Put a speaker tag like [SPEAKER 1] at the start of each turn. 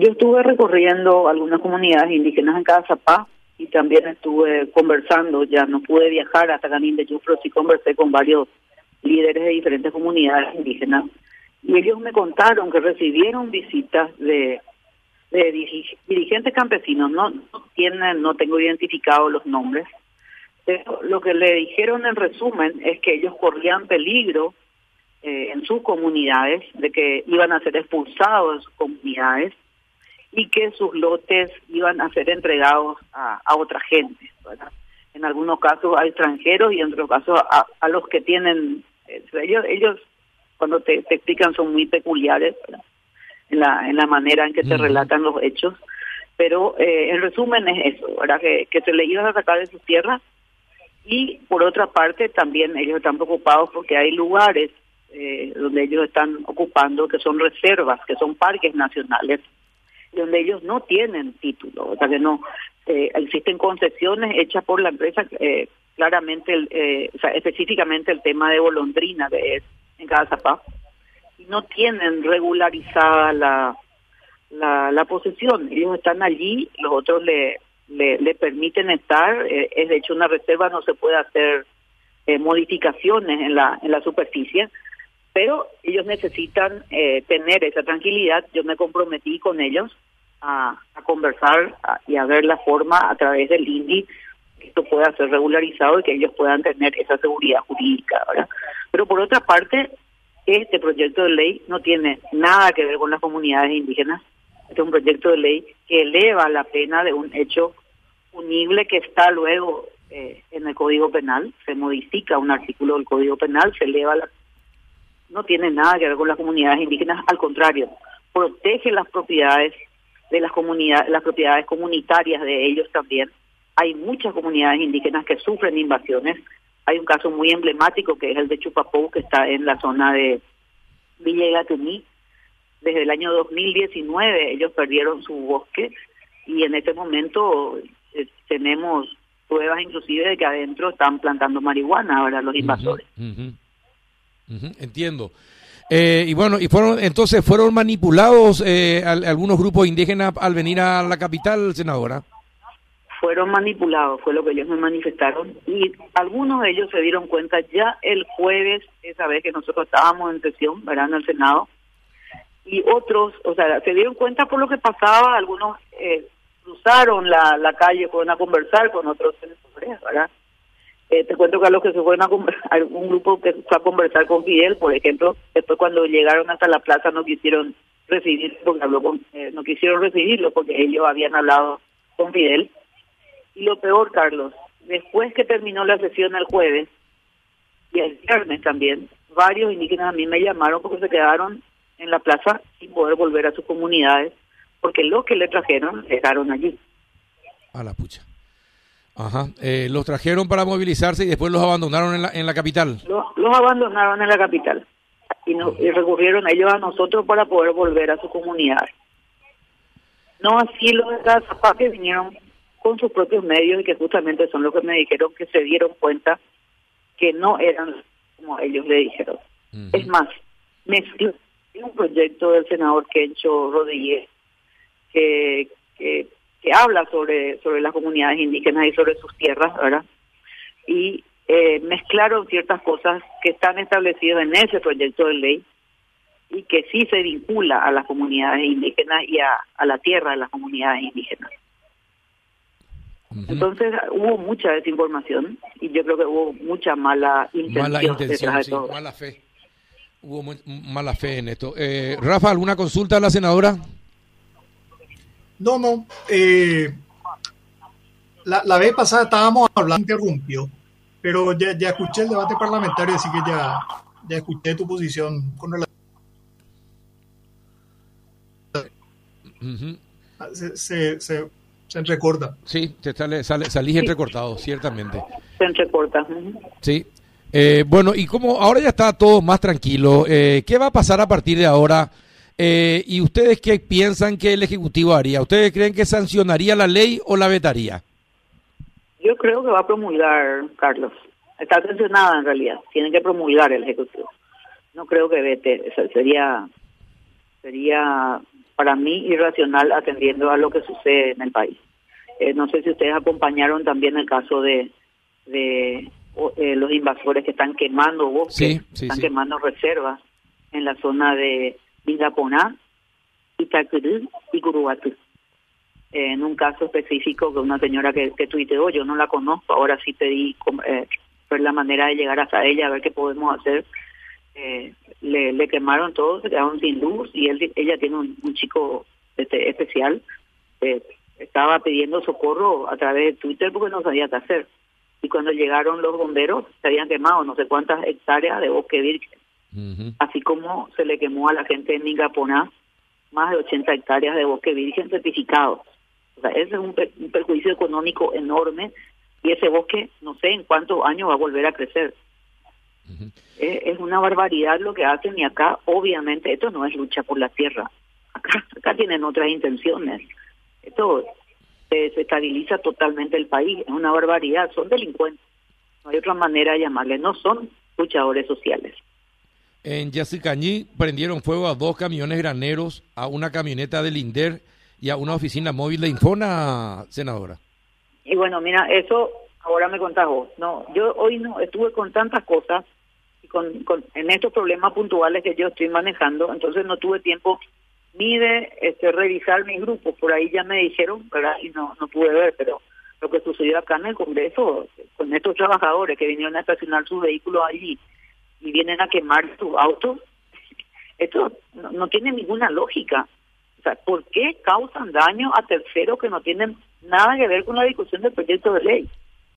[SPEAKER 1] yo estuve recorriendo algunas comunidades indígenas en Cazapá y también estuve conversando, ya no pude viajar hasta Ganín de Yufro, sí conversé con varios líderes de diferentes comunidades indígenas. Y ellos me contaron que recibieron visitas de, dirigentes campesinos, no, no tienen, no tengo identificados los nombres, pero lo que le dijeron en resumen es que ellos corrían peligro eh, en sus comunidades, de que iban a ser expulsados de sus comunidades y que sus lotes iban a ser entregados a, a otra gente. En algunos casos a extranjeros y en otros casos a, a los que tienen... Eh, ellos, ellos cuando te, te, explican son muy peculiares en la, en la manera en que te relatan los hechos. Pero eh, en resumen es eso, ¿verdad? Que, que se le iban a sacar de sus tierras y por otra parte también ellos están preocupados porque hay lugares eh, donde ellos están ocupando que son reservas, que son parques nacionales, donde ellos no tienen título, o sea que no eh, existen concesiones hechas por la empresa, eh, claramente, eh, o sea, específicamente el tema de Bolondrina de en cada zapá, y no tienen regularizada la, la, la posesión, ellos están allí, los otros le le, le permiten estar, eh, es de hecho una reserva, no se puede hacer eh, modificaciones en la, en la superficie, pero ellos necesitan eh, tener esa tranquilidad. Yo me comprometí con ellos a, conversar y a ver la forma a través del INDI que esto pueda ser regularizado y que ellos puedan tener esa seguridad jurídica. ¿verdad? Pero por otra parte, este proyecto de ley no tiene nada que ver con las comunidades indígenas. Este es un proyecto de ley que eleva la pena de un hecho punible que está luego eh, en el Código Penal, se modifica un artículo del Código Penal, se eleva la... No tiene nada que ver con las comunidades indígenas, al contrario, protege las propiedades de las comunidades, las propiedades comunitarias de ellos también. Hay muchas comunidades indígenas que sufren invasiones. Hay un caso muy emblemático que es el de Chupapou, que está en la zona de Villa Desde el año 2019 ellos perdieron su bosque y en este momento eh, tenemos pruebas inclusive de que adentro están plantando marihuana ahora los invasores.
[SPEAKER 2] Entiendo. Eh, y bueno, y fueron entonces fueron manipulados eh, algunos grupos indígenas al venir a la capital, senadora.
[SPEAKER 1] Fueron manipulados, fue lo que ellos me manifestaron y algunos de ellos se dieron cuenta ya el jueves, esa vez que nosotros estábamos en sesión, ¿verdad? En el Senado, y otros, o sea, se dieron cuenta por lo que pasaba, algunos eh, cruzaron la, calle, fueron a conversar con otros senadores, ¿verdad? Eh, te cuento que los que se fueron a conversar, un grupo que fue a conversar con Fidel, por ejemplo, después cuando llegaron hasta la plaza no quisieron recibir, porque habló con, eh, no quisieron recibirlo porque ellos habían hablado con Fidel. Y lo peor, Carlos, después que terminó la sesión el jueves, y el viernes también, varios indígenas a mí me llamaron porque se quedaron en la plaza sin poder volver a sus comunidades porque lo que le trajeron llegaron allí.
[SPEAKER 2] A la pucha. Ajá. Eh, los trajeron para movilizarse y después los abandonaron en la, en la capital.
[SPEAKER 1] Los, los abandonaron en la capital y, no, y recurrieron ellos a nosotros para poder volver a su comunidad. No así los de Cazapá que vinieron con sus propios medios y que justamente son los que me dijeron que se dieron cuenta que no eran como ellos le dijeron. Es más, mezcló un proyecto del senador Kencho Rodríguez que, que, habla sobre, sobre las comunidades indígenas y sobre sus tierras, ¿verdad? Y eh, mezclaron ciertas cosas que están establecidas en ese proyecto de ley y que sí se vincula a las comunidades indígenas y a, a la tierra de las comunidades indígenas. Entonces hubo mucha desinformación y yo creo que hubo mucha mala intención,
[SPEAKER 2] mala, intención, sí, mala fe. Hubo mala fe en esto. Eh, Rafa, ¿alguna consulta a la senadora?
[SPEAKER 3] No, no. Eh, la, la, vez pasada estábamos hablando, interrumpió, pero ya, ya escuché el debate parlamentario, así que ya, ya escuché tu posición con relación. se, se, se, se, entrecorta.
[SPEAKER 2] Sí, te sale, sale, salís sí. entrecortado, ciertamente.
[SPEAKER 1] Se entrecorta.
[SPEAKER 2] Sí. Eh, bueno, y como ahora ya está todo más tranquilo, eh, ¿qué va a pasar a partir de ahora? Eh, ¿Y ustedes qué piensan que el Ejecutivo haría? ¿Ustedes creen que sancionaría la ley o la vetaría?
[SPEAKER 1] Yo creo que va a promulgar, Carlos. Está sancionada en realidad. Tiene que promulgar el Ejecutivo. No creo que vete. sería sería para mí irracional atendiendo a lo que sucede en el país. Eh, no sé si ustedes acompañaron también el caso de, de eh, los invasores que están quemando bosques, están quemando reservas en la zona de Vigaponá, Itacurú y Curubatú. en un caso específico de una señora que, que tuiteó, yo no la conozco, ahora sí pedí eh, ver la manera de llegar hasta ella, a ver qué podemos hacer. Eh, le, quemaron todo, se quedaron sin luz y él, ella tiene un, chico este, especial. Eh, estaba pidiendo socorro a través de Twitter porque no sabía qué hacer. Y cuando llegaron los bomberos, se habían quemado no sé cuántas hectáreas de bosque virgen. Así como se le quemó a la gente de Mingaponá más de 80 hectáreas de bosque virgen certificados. O sea, ese es un, perjuicio económico enorme y ese bosque no sé en cuántos años va a volver a crecer. es, una barbaridad lo que hacen y acá obviamente esto no es lucha por la tierra. Acá, acá tienen otras intenciones. Esto se estabiliza totalmente el país, es una barbaridad, son delincuentes. No hay otra manera de llamarles, no son luchadores sociales.
[SPEAKER 2] En Yacicañí prendieron fuego a dos camiones graneros, a una camioneta del INDER y a una oficina móvil de Infona, senadora.
[SPEAKER 1] Y bueno, mira, eso ahora me contás vos. No, yo hoy no estuve con tantas cosas y con, con, en estos problemas puntuales que yo estoy manejando, entonces no tuve tiempo ni de este, revisar mis grupos. Por ahí ya me dijeron, ¿verdad? Y no, no pude ver, pero lo que sucedió acá en el Congreso, con estos trabajadores que vinieron a estacionar sus vehículos allí y vienen a quemar sus autos, esto no, tiene ninguna lógica. O sea, ¿por qué causan daño a terceros que no tienen nada que ver con la discusión del proyecto de ley?